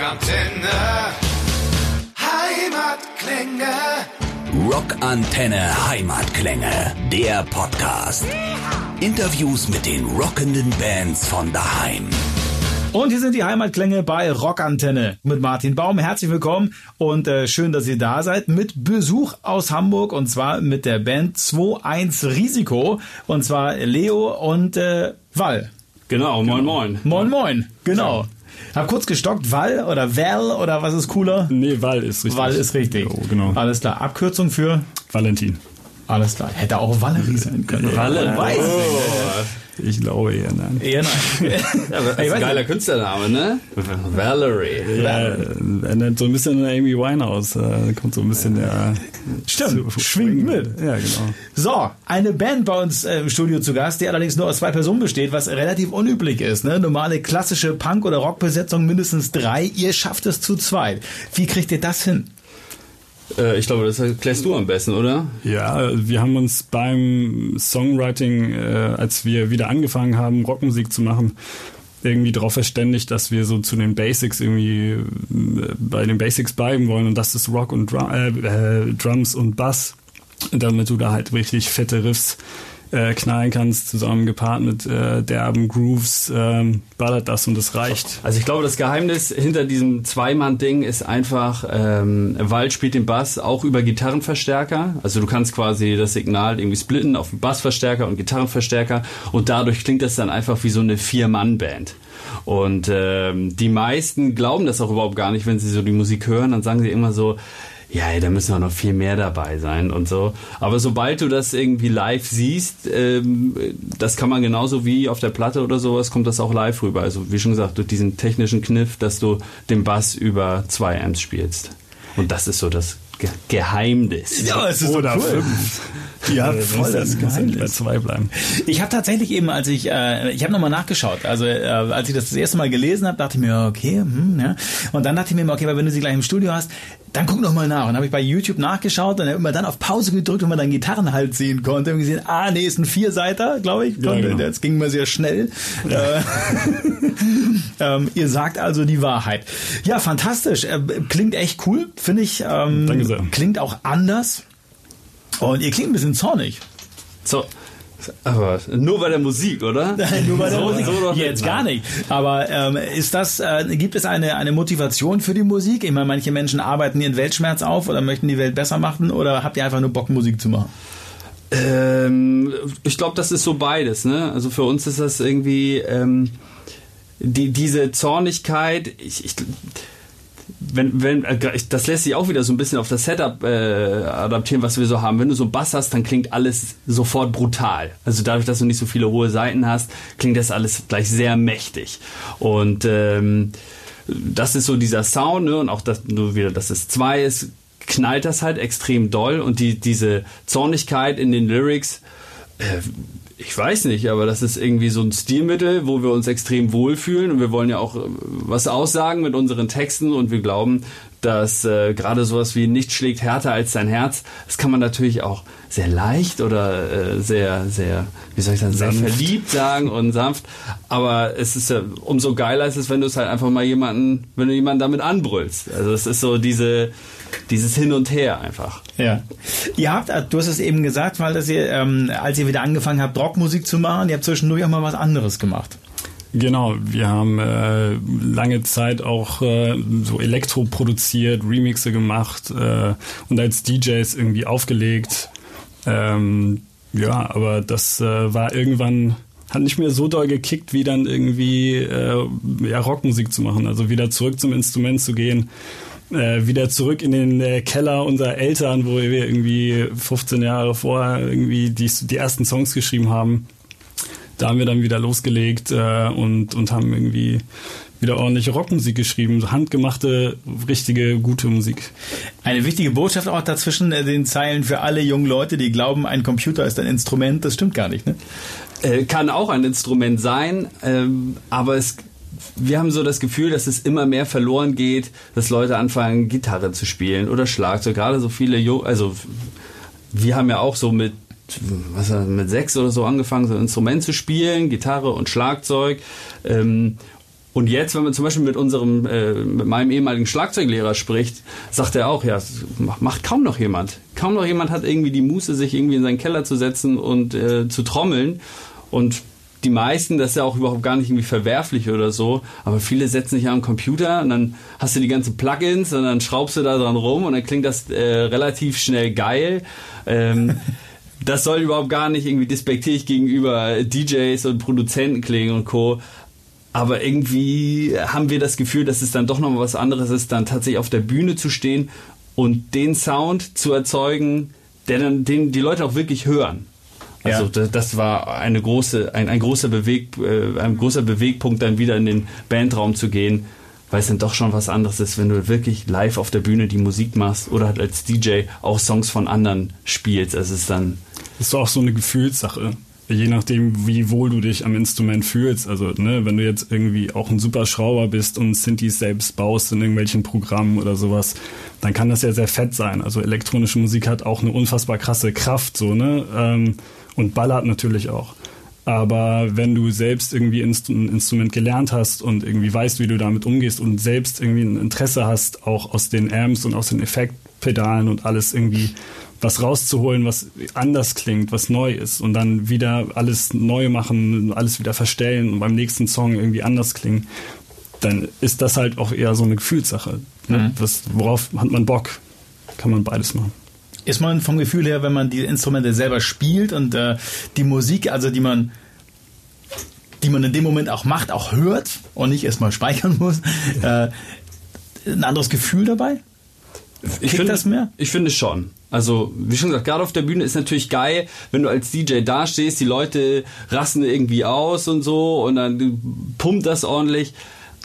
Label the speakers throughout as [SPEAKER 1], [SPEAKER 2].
[SPEAKER 1] Rockantenne. Heimatklänge.
[SPEAKER 2] Rockantenne Heimatklänge, der Podcast. Interviews mit den rockenden Bands von daheim.
[SPEAKER 3] Und hier sind die Heimatklänge bei Rockantenne mit Martin Baum. Herzlich willkommen und äh, schön, dass ihr da seid mit Besuch aus Hamburg und zwar mit der Band 2-1 Risiko und zwar Leo und äh, Wall.
[SPEAKER 4] Genau, moin moin.
[SPEAKER 3] Moin moin, genau. Hab kurz gestockt, Wall oder Val oder was ist cooler?
[SPEAKER 4] Nee, Wall ist richtig.
[SPEAKER 3] Wall ist richtig.
[SPEAKER 4] Jo, genau.
[SPEAKER 3] Alles klar. Abkürzung für?
[SPEAKER 4] Valentin.
[SPEAKER 3] Alles klar. Hätte auch Valerie sein können. Es
[SPEAKER 4] Oh. Ich glaube eher nein.
[SPEAKER 3] nicht. Eher nein.
[SPEAKER 5] Ja, aber das ist ein geiler. Künstlername, ne? Valerie.
[SPEAKER 4] Ja, erinnert so ein bisschen an Amy Winehouse. Da kommt so ein bisschen der.
[SPEAKER 3] Stimmt, schwingt mit.
[SPEAKER 4] Ja, genau.
[SPEAKER 3] So, eine Band bei uns äh, im Studio zu Gast, die allerdings nur aus zwei Personen besteht, was relativ unüblich ist. Ne? Normale klassische Punk- oder Rockbesetzung mindestens drei. Ihr schafft es zu zweit. Wie kriegt ihr das hin?
[SPEAKER 5] Äh, ich glaube, das erklärst du am besten, oder?
[SPEAKER 4] Ja, wir haben uns beim Songwriting, äh, als wir wieder angefangen haben, Rockmusik zu machen, irgendwie darauf verständigt, dass wir so zu den Basics irgendwie äh, bei den Basics bleiben wollen und das ist Rock und Drum, äh, Drums und Bass, damit du da halt richtig fette Riffs äh, knallen kannst, zusammen gepaart mit äh, derben Grooves, ähm, ballert das und es reicht.
[SPEAKER 5] Also ich glaube, das Geheimnis hinter diesem Zweimann-Ding ist einfach, ähm, Wald spielt den Bass auch über Gitarrenverstärker. Also du kannst quasi das Signal irgendwie splitten auf Bassverstärker und Gitarrenverstärker und dadurch klingt das dann einfach wie so eine Vier-Mann-Band. Und ähm, die meisten glauben das auch überhaupt gar nicht, wenn sie so die Musik hören, dann sagen sie immer so, ja, ey, da müssen auch noch viel mehr dabei sein und so. Aber sobald du das irgendwie live siehst, ähm, das kann man genauso wie auf der Platte oder sowas, kommt das auch live rüber. Also wie schon gesagt, durch diesen technischen Kniff, dass du den Bass über zwei Amps spielst. Und das ist so das Ge Geheimnis.
[SPEAKER 3] Ja, es ist
[SPEAKER 4] Oder
[SPEAKER 3] so cool.
[SPEAKER 4] fünf.
[SPEAKER 3] Ja,
[SPEAKER 4] Äh,
[SPEAKER 3] voll das
[SPEAKER 4] ja nicht bei
[SPEAKER 3] Geheimnis.
[SPEAKER 4] zwei bleiben.
[SPEAKER 3] Ich habe tatsächlich eben, als ich, äh, ich habe nochmal nachgeschaut, also äh, als ich das das erste Mal gelesen habe, dachte ich mir, okay, hm, ja. Und dann dachte ich mir, okay, aber wenn du sie gleich im Studio hast, dann guck noch mal nach. Und habe ich bei YouTube nachgeschaut und immer dann auf Pause gedrückt, und man dann Gitarrenhalt sehen konnte. Und gesehen, ah, nee, ist ein Vierseiter, glaube ich.
[SPEAKER 4] Ja, genau.
[SPEAKER 3] Das ging mal sehr schnell. Äh, ähm, ihr sagt also die Wahrheit. Ja, fantastisch. Äh, klingt echt cool, finde ich. Ähm,
[SPEAKER 4] Danke sehr.
[SPEAKER 3] Klingt auch anders. Und ihr klingt ein bisschen zornig.
[SPEAKER 5] So. Aber nur bei der Musik, oder?
[SPEAKER 3] Nur bei der
[SPEAKER 5] So-
[SPEAKER 3] Musik.
[SPEAKER 5] so
[SPEAKER 3] Jetzt gar nicht. Aber ähm, ist das, äh, gibt es eine, eine Motivation für die Musik? Ich meine, manche Menschen arbeiten ihren Weltschmerz auf oder möchten die Welt besser machen oder habt ihr einfach nur Bock, Musik zu machen?
[SPEAKER 5] Ähm, ich glaube, das ist so beides. Ne? Also für uns ist das irgendwie ähm, die, diese Zornigkeit. Ich, ich, wenn, wenn, äh, das lässt sich auch wieder so ein bisschen auf das Setup äh, adaptieren, was wir so haben. Wenn du so einen Bass hast, dann klingt alles sofort brutal. Also dadurch, dass du nicht so viele hohe Seiten hast, klingt das alles gleich sehr mächtig. Und ähm, das ist so dieser Sound, ne? Und auch das, nur wieder, dass es zwei ist, knallt das halt extrem doll. Und die, diese Zornigkeit in den Lyrics, äh, ich weiß nicht, aber das ist irgendwie so ein Stilmittel, wo wir uns extrem wohlfühlen. Und wir wollen ja auch äh, was aussagen mit unseren Texten. Und wir glauben, dass äh, gerade sowas wie nicht schlägt härter als dein Herz, das kann man natürlich auch sehr leicht oder äh, sehr, sehr, wie soll ich sagen, sehr
[SPEAKER 4] Sanft.
[SPEAKER 5] verliebt sagen und sanft. Aber es ist ja umso geiler ist es, wenn du es halt einfach mal jemanden, wenn du jemanden damit anbrüllst. Also es ist so diese, dieses Hin und Her einfach.
[SPEAKER 3] Ja. Ihr habt, äh, du hast es eben gesagt, weil dass ihr, ähm, als ihr wieder angefangen habt, Rockmusik zu machen, ihr habt zwischendurch auch mal was anderes gemacht.
[SPEAKER 4] Genau, wir haben äh, lange Zeit auch äh, so Elektro produziert, Remixe gemacht äh, und als DJs irgendwie aufgelegt. Ähm, ja, aber das äh, war irgendwann hat nicht mehr so doll gekickt, wie dann irgendwie äh, ja, Rockmusik zu machen. Also wieder zurück zum Instrument zu gehen, äh, wieder zurück in den äh, Keller unserer Eltern, wo wir irgendwie 15 Jahre vorher irgendwie die, die ersten Songs geschrieben haben da haben wir dann wieder losgelegt äh, und, und haben irgendwie wieder ordentliche Rockmusik geschrieben, handgemachte, richtige, gute Musik.
[SPEAKER 3] Eine wichtige Botschaft auch dazwischen äh, den Zeilen für alle jungen Leute, die glauben, ein Computer ist ein Instrument. Das stimmt gar nicht, ne?
[SPEAKER 5] Äh, kann auch ein Instrument sein, ähm, aber es wir haben so das Gefühl, dass es immer mehr verloren geht, dass Leute anfangen, Gitarre zu spielen oder Schlagzeug. Gerade so viele, Jo- also wir haben ja auch so mit was mit sechs oder so angefangen, so ein Instrument zu spielen, Gitarre und Schlagzeug. Ähm, Und jetzt, wenn man zum Beispiel mit unserem, äh, mit meinem ehemaligen Schlagzeuglehrer spricht, sagt er auch, ja, macht kaum noch jemand. Kaum noch jemand hat irgendwie die Muße, sich irgendwie in seinen Keller zu setzen und äh, zu trommeln. Und die meisten, das ist ja auch überhaupt gar nicht irgendwie verwerflich oder so, aber viele setzen sich am Computer und dann hast du die ganzen Plugins und dann schraubst du da dran rum und dann klingt das äh, relativ schnell geil. Ähm, das soll überhaupt gar nicht irgendwie despektierlich gegenüber DJs und Produzenten klingen und Co. Aber irgendwie haben wir das Gefühl, dass es dann doch noch mal was anderes ist, dann tatsächlich auf der Bühne zu stehen und den Sound zu erzeugen, der dann den die Leute auch wirklich hören. Also ja. das, das, war eine große, ein, ein großer Beweg, äh, ein großer Bewegpunkt, dann wieder in den Bandraum zu gehen, weil es dann doch schon was anderes ist, wenn du wirklich live auf der Bühne die Musik machst oder halt als DJ auch Songs von anderen spielst. Also es ist dann.
[SPEAKER 4] Ist auch so eine Gefühlssache je nachdem, wie wohl du dich am Instrument fühlst. Also, ne, wenn du jetzt irgendwie auch ein super Schrauber bist und Synthes selbst baust in irgendwelchen Programmen oder sowas, dann kann das ja sehr fett sein. Also elektronische Musik hat auch eine unfassbar krasse Kraft, so, ne? Ähm, und ballert natürlich auch. Aber wenn du selbst irgendwie ein Instrument gelernt hast und irgendwie weißt, wie du damit umgehst und selbst irgendwie ein Interesse hast, auch aus den Amps und aus den Effektpedalen und alles irgendwie was rauszuholen, was anders klingt, was neu ist und dann wieder alles neu machen, alles wieder verstellen und beim nächsten Song irgendwie anders klingen, dann ist das halt auch eher so eine Gefühlssache. Ne? Mhm. Was, worauf hat man Bock? Kann man beides machen
[SPEAKER 3] ist man vom Gefühl her, wenn man die Instrumente selber spielt und äh, die Musik, also die man die man in dem Moment auch macht, auch hört und nicht erstmal speichern muss, äh, ein anderes Gefühl dabei?
[SPEAKER 5] Ich finde das mehr? Ich finde schon. Also, wie schon gesagt, gerade auf der Bühne ist natürlich geil, wenn du als DJ dastehst, die Leute rasten irgendwie aus und so und dann pumpt das ordentlich.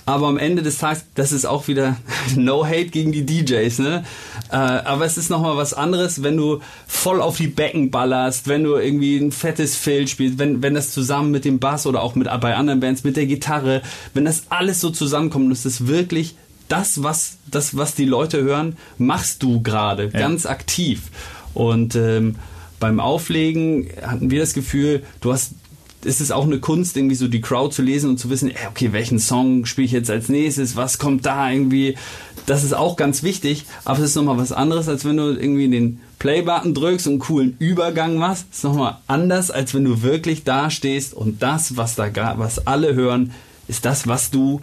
[SPEAKER 5] Aber am Ende des Tages, das ist auch wieder No Hate gegen die DJs, ne? Äh, aber es ist nochmal was anderes, wenn du voll auf die Becken ballerst, wenn du irgendwie ein fettes Fill spielst, wenn, wenn das zusammen mit dem Bass oder auch mit, bei anderen Bands mit der Gitarre, wenn das alles so zusammenkommt und es ist wirklich das, was, das, was die Leute hören, machst du gerade ja. ganz aktiv. Und ähm, beim Auflegen hatten wir das Gefühl, du hast ist es auch eine Kunst, irgendwie so die Crowd zu lesen und zu wissen, okay, welchen Song spiele ich jetzt als nächstes, was kommt da irgendwie. Das ist auch ganz wichtig, aber es ist nochmal was anderes, als wenn du irgendwie den Play-Button drückst und einen coolen Übergang machst. Das ist nochmal anders, als wenn du wirklich da stehst und das, was da was alle hören, ist das, was du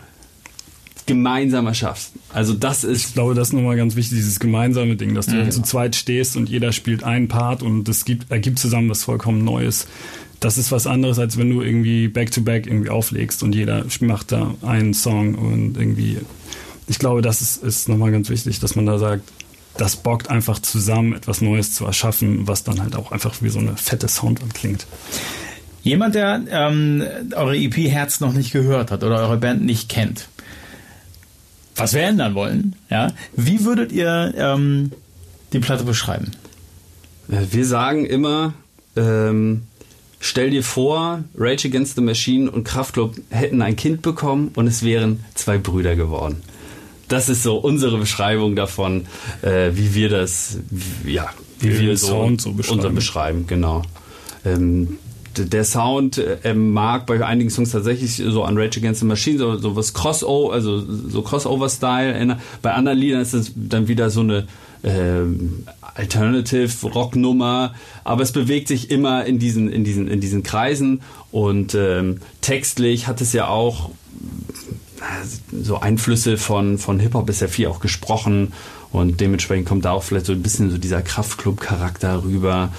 [SPEAKER 5] gemeinsam erschaffst. Also das ist.
[SPEAKER 4] Ich glaube, das ist nochmal ganz wichtig, dieses gemeinsame Ding, dass du mhm. zu zweit stehst und jeder spielt einen Part und es gibt, ergibt zusammen was vollkommen Neues das ist was anderes, als wenn du irgendwie back-to-back -back irgendwie auflegst und jeder macht da einen Song und irgendwie. Ich glaube, das ist, ist nochmal ganz wichtig, dass man da sagt, das bockt einfach zusammen, etwas Neues zu erschaffen, was dann halt auch einfach wie so eine fette Soundwand klingt.
[SPEAKER 3] Jemand, der ähm, eure EP Herz noch nicht gehört hat oder eure Band nicht kennt, was wir ändern wollen, ja, wie würdet ihr ähm, die Platte beschreiben?
[SPEAKER 5] Wir sagen immer, ähm, Stell dir vor, Rage Against the Machine und Kraftklub hätten ein Kind bekommen und es wären zwei Brüder geworden. Das ist so unsere Beschreibung davon, äh, wie wir das, wie, ja, wie, wir so, Sound so beschreiben. Beschreiben, genau. Ähm, der Sound äh, mag bei einigen Songs tatsächlich so an Rage Against the Machine so, so was Crossover, also so Crossover-Style. Bei anderen Liedern ist es dann wieder so eine äh, Alternative Rocknummer, aber es bewegt sich immer in diesen in diesen in diesen Kreisen. Und ähm, textlich hat es ja auch so Einflüsse von von Hip Hop ist ja viel auch gesprochen. Und dementsprechend kommt da auch vielleicht so ein bisschen so dieser Kraftclub Charakter rüber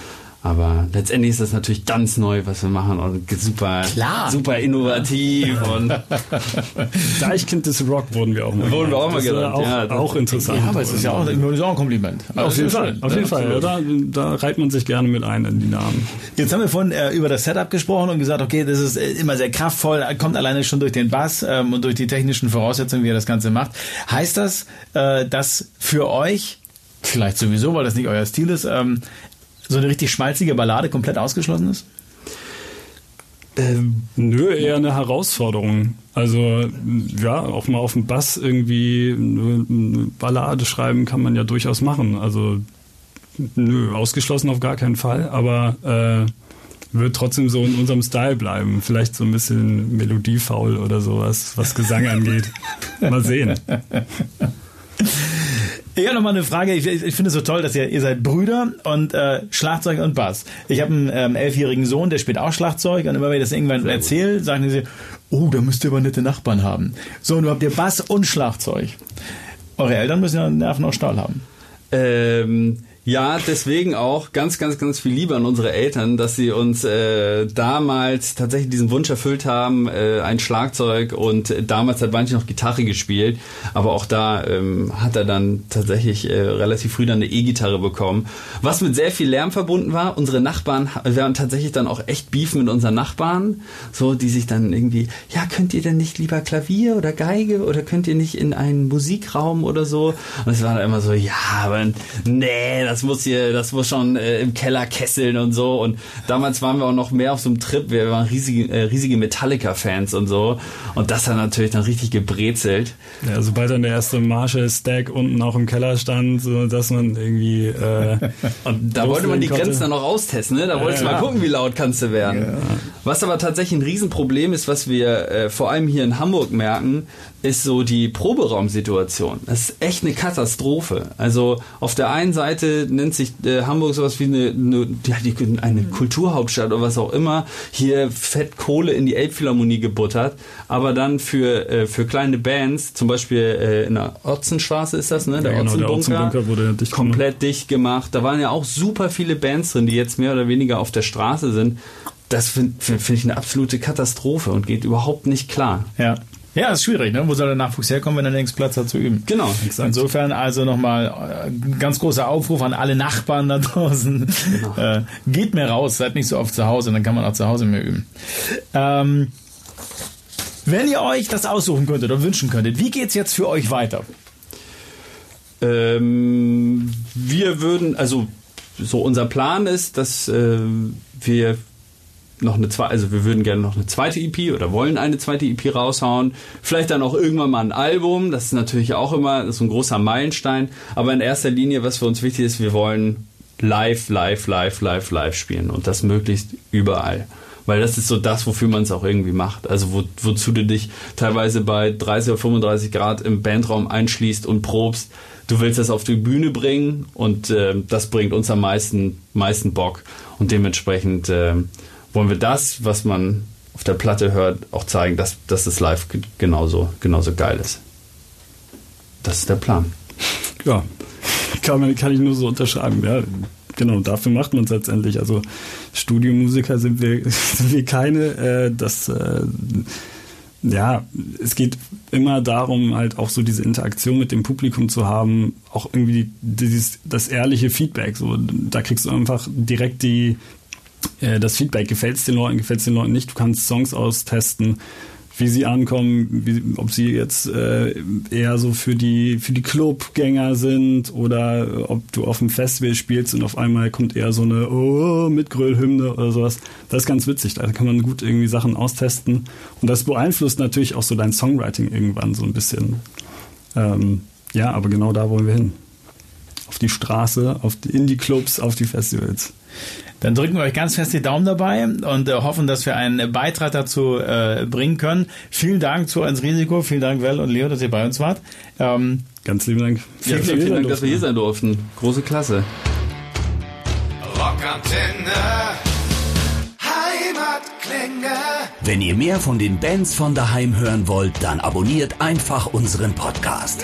[SPEAKER 5] aber letztendlich ist das natürlich ganz neu, was wir machen und super, Klar. super innovativ und
[SPEAKER 4] Deichkind des Rock wurden wir auch
[SPEAKER 5] mal. Wurden wir auch mal genannt.
[SPEAKER 4] Auch, ja, auch interessant. Ja,
[SPEAKER 3] aber es ist ja auch, ist auch ein Kompliment.
[SPEAKER 4] Also auf jeden Fall, auf jeden Fall. Da, da reiht man sich gerne mit ein in die Namen.
[SPEAKER 3] Jetzt haben wir vorhin äh, über das Setup gesprochen und gesagt, okay, das ist äh, immer sehr kraftvoll, kommt alleine schon durch den Bass ähm, und durch die technischen Voraussetzungen, wie er das Ganze macht. Heißt das, äh, dass für euch vielleicht sowieso, weil das nicht euer Stil ist, ähm, so eine richtig schmalzige Ballade komplett ausgeschlossen ist?
[SPEAKER 4] Ähm, nö, eher eine Herausforderung. Also ja, auch mal auf dem Bass irgendwie eine Ballade schreiben kann man ja durchaus machen. Also nö, ausgeschlossen auf gar keinen Fall. Aber äh, wird trotzdem so in unserem Style bleiben. Vielleicht so ein bisschen melodiefaul oder sowas, was Gesang angeht. Mal sehen.
[SPEAKER 3] Ich habe noch mal eine Frage. Ich, ich finde es so toll, dass ihr, ihr seid Brüder und äh, Schlagzeug und Bass. Ich habe einen ähm, elfjährigen Sohn, der spielt auch Schlagzeug und immer wenn ich das irgendwann erzähle, sagen sie, oh, da müsst ihr aber nette Nachbarn haben. So, und du habt ihr Bass und Schlagzeug. Eure Eltern müssen ja Nerven aus Stahl haben.
[SPEAKER 5] Ähm, ja, deswegen auch ganz, ganz, ganz viel Liebe an unsere Eltern, dass sie uns äh, damals tatsächlich diesen Wunsch erfüllt haben, äh, ein Schlagzeug und damals hat Banchi noch Gitarre gespielt, aber auch da ähm, hat er dann tatsächlich äh, relativ früh dann eine E-Gitarre bekommen, was mit sehr viel Lärm verbunden war. Unsere Nachbarn, wir haben tatsächlich dann auch echt Beef mit unseren Nachbarn, so die sich dann irgendwie, ja, könnt ihr denn nicht lieber Klavier oder Geige oder könnt ihr nicht in einen Musikraum oder so? Und es war dann immer so, ja, aber nee, das muss hier, das muss schon äh, im Keller kesseln und so. Und damals waren wir auch noch mehr auf so einem Trip. Wir waren riesige, äh, riesige Metallica-Fans und so. Und das hat natürlich dann richtig gebrezelt.
[SPEAKER 4] Ja, sobald dann der erste Marshall-Stack unten auch im Keller stand, so dass man irgendwie. Äh,
[SPEAKER 5] und da wollte man die konnte. Grenzen dann noch austesten, ne? Da wolltest du ja, mal gucken, wie laut kannst du werden. Was aber tatsächlich ein Riesenproblem ist, was wir äh, vor allem hier in Hamburg merken, ist so die Proberaumsituation. Das ist echt eine Katastrophe. Also auf der einen Seite nennt sich äh, Hamburg sowas wie eine, eine, ja, die, eine mhm. Kulturhauptstadt oder was auch immer. Hier fett Kohle in die Elbphilharmonie gebuttert. Aber dann für, äh, für kleine Bands, zum Beispiel äh, in der Otzenstraße ist das, ne? Der, ja, genau, Otzenbunker, der Otzenbunker wurde dicht komplett gemacht. dicht gemacht. Da waren ja auch super viele Bands drin, die jetzt mehr oder weniger auf der Straße sind. Das finde find ich eine absolute Katastrophe und geht überhaupt nicht klar.
[SPEAKER 3] Ja. Ja, ist schwierig, ne? Wo soll der Nachwuchs herkommen, wenn er nirgends Platz hat zu üben?
[SPEAKER 5] Genau.
[SPEAKER 3] Exakt. Insofern also nochmal äh, ganz großer Aufruf an alle Nachbarn da draußen. Genau. Äh, geht mehr raus, seid nicht so oft zu Hause, dann kann man auch zu Hause mehr üben. Ähm, wenn ihr euch das aussuchen könntet und wünschen könntet, wie geht's jetzt für euch weiter?
[SPEAKER 5] Ähm, wir würden, also so unser Plan ist, dass äh, wir noch eine zweite, also wir würden gerne noch eine zweite EP oder wollen eine zweite EP raushauen. Vielleicht dann auch irgendwann mal ein Album. Das ist natürlich auch immer so ein großer Meilenstein. Aber in erster Linie, was für uns wichtig ist, wir wollen live, live, live, live, live spielen und das möglichst überall. Weil das ist so das, wofür man es auch irgendwie macht. Also wo, wozu du dich teilweise bei 30 oder 35 Grad im Bandraum einschließt und probst. Du willst das auf die Bühne bringen und äh, das bringt uns am meisten, meisten Bock. Und dementsprechend äh, wollen wir das, was man auf der Platte hört, auch zeigen, dass, dass es live genauso, genauso geil ist. Das ist der Plan.
[SPEAKER 4] Ja, kann, kann ich nur so unterschreiben. Ja, genau, dafür macht man es letztendlich. Also Studiomusiker sind wir, sind wir keine. Äh, das, äh, ja, es geht immer darum, halt auch so diese Interaktion mit dem Publikum zu haben, auch irgendwie dieses, das ehrliche Feedback. So, da kriegst du einfach direkt die, das Feedback, gefällt es den Leuten, gefällt es den Leuten nicht. Du kannst Songs austesten, wie sie ankommen, wie, ob sie jetzt äh, eher so für die für die Clubgänger sind oder ob du auf dem Festival spielst und auf einmal kommt eher so eine oh, Mitgröllhymne oder sowas. Das ist ganz witzig. Da kann man gut irgendwie Sachen austesten und das beeinflusst natürlich auch so dein Songwriting irgendwann so ein bisschen. Ähm, ja, aber genau da wollen wir hin. Auf die Straße, auf die Indie-Clubs, auf die Festivals.
[SPEAKER 3] Dann drücken wir euch ganz fest die Daumen dabei und äh, hoffen, dass wir einen Beitrag dazu äh, bringen können. Vielen Dank zu ins Risiko. Vielen Dank, Well und Leo, dass ihr bei uns wart.
[SPEAKER 4] Ähm, ganz lieben Dank.
[SPEAKER 5] Ja, vielen, vielen Dank, dass wir hier sein durften. Große Klasse.
[SPEAKER 2] Rockantenne. Wenn ihr mehr von den Bands von daheim hören wollt, dann abonniert einfach unseren Podcast.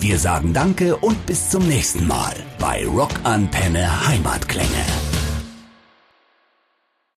[SPEAKER 2] Wir sagen Danke und bis zum nächsten Mal bei Rockantenne Heimatklänge.